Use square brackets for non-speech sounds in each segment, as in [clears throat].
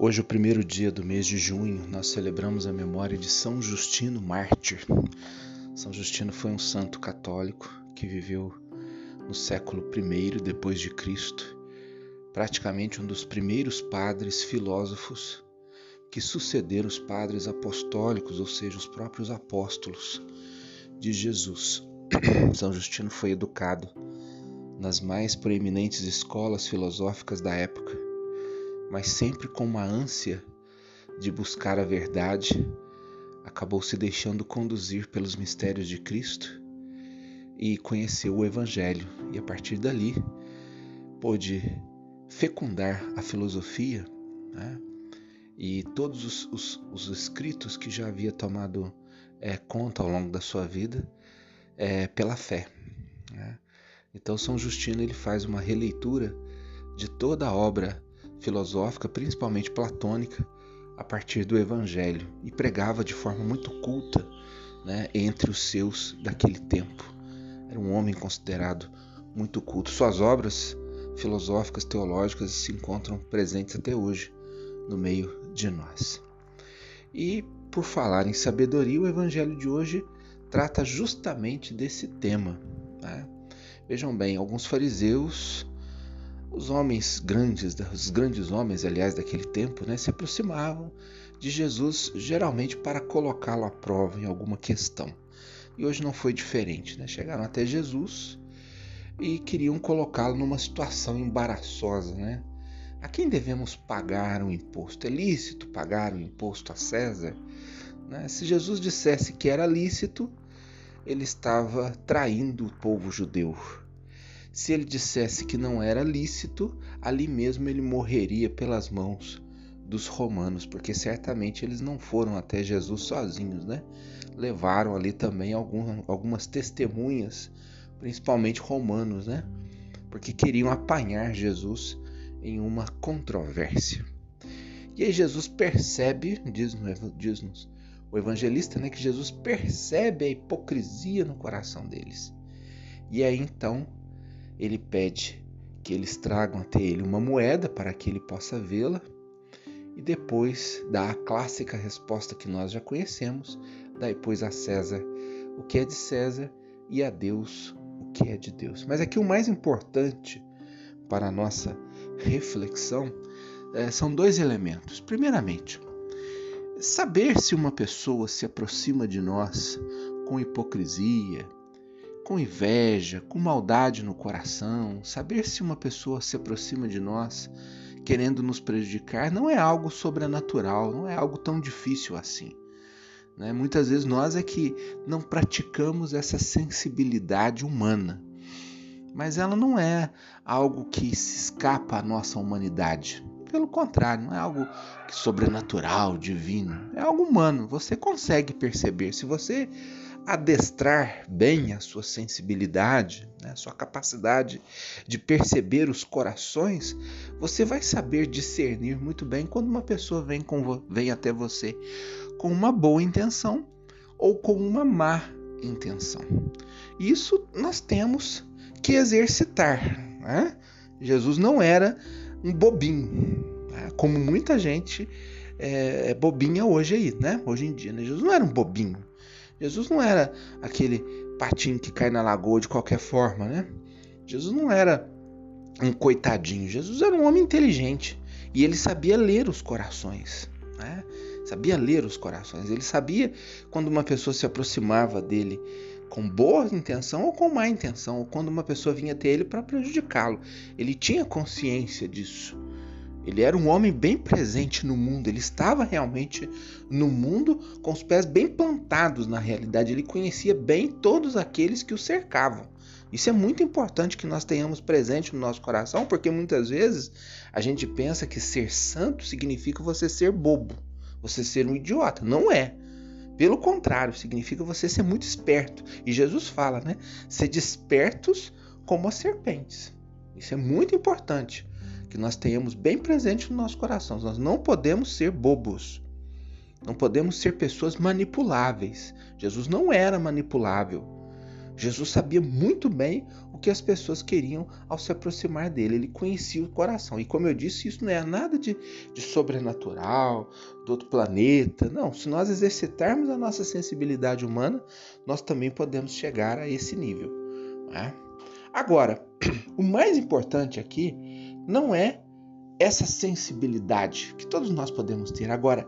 Hoje, o primeiro dia do mês de junho, nós celebramos a memória de São Justino Mártir. São Justino foi um santo católico que viveu no século I depois de Cristo, praticamente um dos primeiros padres filósofos que sucederam os padres apostólicos, ou seja, os próprios apóstolos de Jesus. [clears throat] São Justino foi educado nas mais proeminentes escolas filosóficas da época mas sempre com uma ânsia de buscar a verdade, acabou se deixando conduzir pelos mistérios de Cristo e conheceu o Evangelho, e a partir dali pôde fecundar a filosofia né? e todos os, os, os, escritos que já havia tomado é, conta ao longo da sua vida é, pela fé. Né? Então São Justino ele faz uma releitura de toda a obra filosófica, principalmente platônica, a partir do Evangelho e pregava de forma muito culta né, entre os seus daquele tempo. Era um homem considerado muito culto. Suas obras filosóficas, teológicas se encontram presentes até hoje no meio de nós. E por falar em sabedoria, o Evangelho de hoje trata justamente desse tema. Né? Vejam bem, alguns fariseus os homens grandes, os grandes homens, aliás, daquele tempo, né, se aproximavam de Jesus geralmente para colocá-lo à prova em alguma questão. E hoje não foi diferente, né? Chegaram até Jesus e queriam colocá-lo numa situação embaraçosa, né? A quem devemos pagar o imposto? É lícito pagar o imposto a César? Né? Se Jesus dissesse que era lícito, ele estava traindo o povo judeu. Se ele dissesse que não era lícito, ali mesmo ele morreria pelas mãos dos romanos, porque certamente eles não foram até Jesus sozinhos, né? Levaram ali também algumas testemunhas, principalmente romanos, né? Porque queriam apanhar Jesus em uma controvérsia. E aí Jesus percebe, diz-nos diz o evangelista, né, que Jesus percebe a hipocrisia no coração deles. E aí então ele pede que eles tragam até ele uma moeda para que ele possa vê-la e depois dá a clássica resposta que nós já conhecemos: dai, pois, a César o que é de César e a Deus o que é de Deus. Mas aqui o mais importante para a nossa reflexão é, são dois elementos. Primeiramente, saber se uma pessoa se aproxima de nós com hipocrisia, com inveja, com maldade no coração, saber se uma pessoa se aproxima de nós querendo nos prejudicar não é algo sobrenatural, não é algo tão difícil assim. Né? Muitas vezes nós é que não praticamos essa sensibilidade humana, mas ela não é algo que se escapa à nossa humanidade. Pelo contrário, não é algo sobrenatural, divino, é algo humano. Você consegue perceber. Se você adestrar bem a sua sensibilidade, né, a sua capacidade de perceber os corações, você vai saber discernir muito bem quando uma pessoa vem, com, vem até você com uma boa intenção ou com uma má intenção. Isso nós temos que exercitar. Né? Jesus não era um bobinho, né? como muita gente é, é bobinha hoje aí, né? Hoje em dia, né? Jesus não era um bobinho. Jesus não era aquele patinho que cai na lagoa de qualquer forma, né? Jesus não era um coitadinho. Jesus era um homem inteligente e ele sabia ler os corações, né? Sabia ler os corações. Ele sabia quando uma pessoa se aproximava dele com boa intenção ou com má intenção, ou quando uma pessoa vinha até ele para prejudicá-lo. Ele tinha consciência disso. Ele era um homem bem presente no mundo, ele estava realmente no mundo com os pés bem plantados na realidade, ele conhecia bem todos aqueles que o cercavam. Isso é muito importante que nós tenhamos presente no nosso coração, porque muitas vezes a gente pensa que ser santo significa você ser bobo, você ser um idiota. Não é. Pelo contrário, significa você ser muito esperto. E Jesus fala, né? Ser despertos como as serpentes. Isso é muito importante que nós tenhamos bem presente no nosso coração. Nós não podemos ser bobos. Não podemos ser pessoas manipuláveis. Jesus não era manipulável. Jesus sabia muito bem o que as pessoas queriam ao se aproximar dele. Ele conhecia o coração. E como eu disse, isso não é nada de, de sobrenatural, do outro planeta. Não, se nós exercitarmos a nossa sensibilidade humana, nós também podemos chegar a esse nível. Né? Agora, [clears throat] o mais importante aqui não é essa sensibilidade que todos nós podemos ter. Agora,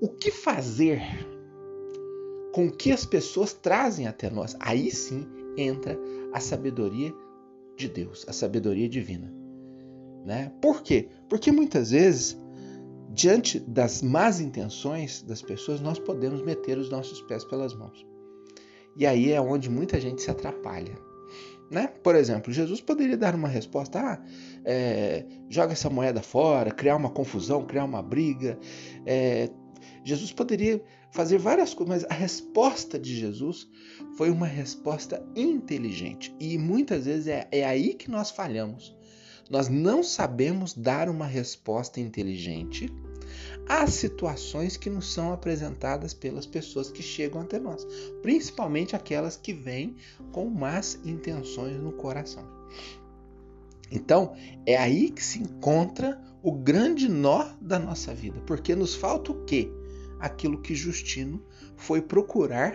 o que fazer com que as pessoas trazem até nós? Aí sim entra a sabedoria de Deus, a sabedoria divina. Né? Por quê? Porque muitas vezes, diante das más intenções das pessoas, nós podemos meter os nossos pés pelas mãos. E aí é onde muita gente se atrapalha. Né? Por exemplo, Jesus poderia dar uma resposta: ah, é, joga essa moeda fora, criar uma confusão, criar uma briga. É, Jesus poderia fazer várias coisas, mas a resposta de Jesus foi uma resposta inteligente. E muitas vezes é, é aí que nós falhamos. Nós não sabemos dar uma resposta inteligente às situações que nos são apresentadas pelas pessoas que chegam até nós, principalmente aquelas que vêm com más intenções no coração. Então, é aí que se encontra o grande nó da nossa vida, porque nos falta o quê? Aquilo que Justino foi procurar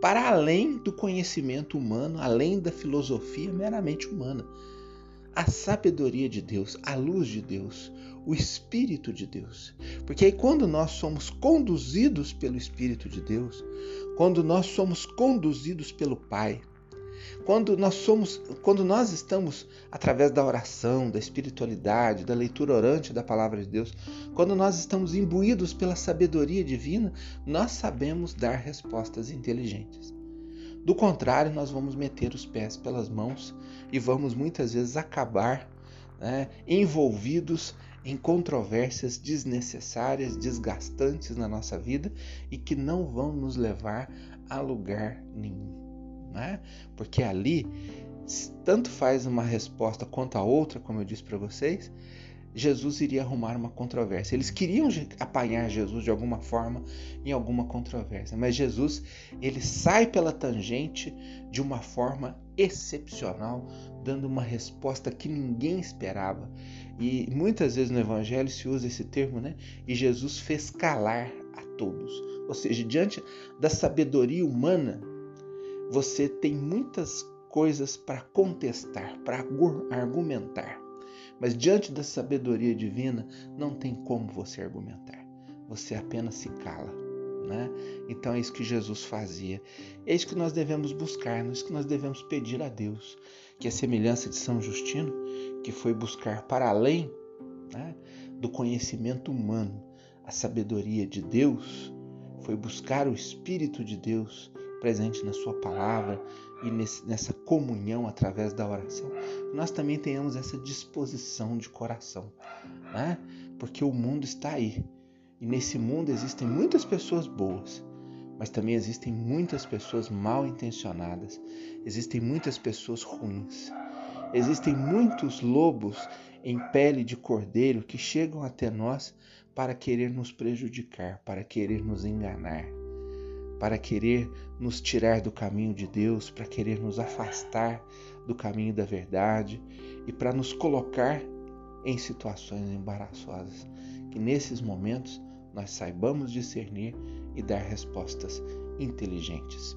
para além do conhecimento humano, além da filosofia meramente humana. A sabedoria de Deus, a luz de Deus, o Espírito de Deus. Porque aí, quando nós somos conduzidos pelo Espírito de Deus, quando nós somos conduzidos pelo Pai, quando nós somos, quando nós estamos através da oração, da espiritualidade, da leitura orante da palavra de Deus, quando nós estamos imbuídos pela sabedoria divina, nós sabemos dar respostas inteligentes. Do contrário, nós vamos meter os pés pelas mãos e vamos muitas vezes acabar né, envolvidos em controvérsias desnecessárias, desgastantes na nossa vida e que não vão nos levar a lugar nenhum né? Porque ali tanto faz uma resposta quanto a outra, como eu disse para vocês, Jesus iria arrumar uma controvérsia. Eles queriam apanhar Jesus de alguma forma em alguma controvérsia, mas Jesus ele sai pela tangente de uma forma excepcional, dando uma resposta que ninguém esperava. E muitas vezes no Evangelho se usa esse termo, né? E Jesus fez calar a todos. Ou seja, diante da sabedoria humana, você tem muitas coisas para contestar, para argumentar. Mas diante da sabedoria divina, não tem como você argumentar. Você apenas se cala. Né? Então é isso que Jesus fazia. É isso que nós devemos buscar, é isso que nós devemos pedir a Deus. Que a semelhança de São Justino, que foi buscar para além né, do conhecimento humano a sabedoria de Deus, foi buscar o Espírito de Deus presente na Sua palavra e nesse, nessa comunhão através da oração, nós também tenhamos essa disposição de coração, né? Porque o mundo está aí e nesse mundo existem muitas pessoas boas, mas também existem muitas pessoas mal intencionadas, existem muitas pessoas ruins, existem muitos lobos em pele de cordeiro que chegam até nós para querer nos prejudicar, para querer nos enganar para querer nos tirar do caminho de Deus, para querer nos afastar do caminho da verdade e para nos colocar em situações embaraçosas. Que nesses momentos nós saibamos discernir e dar respostas inteligentes.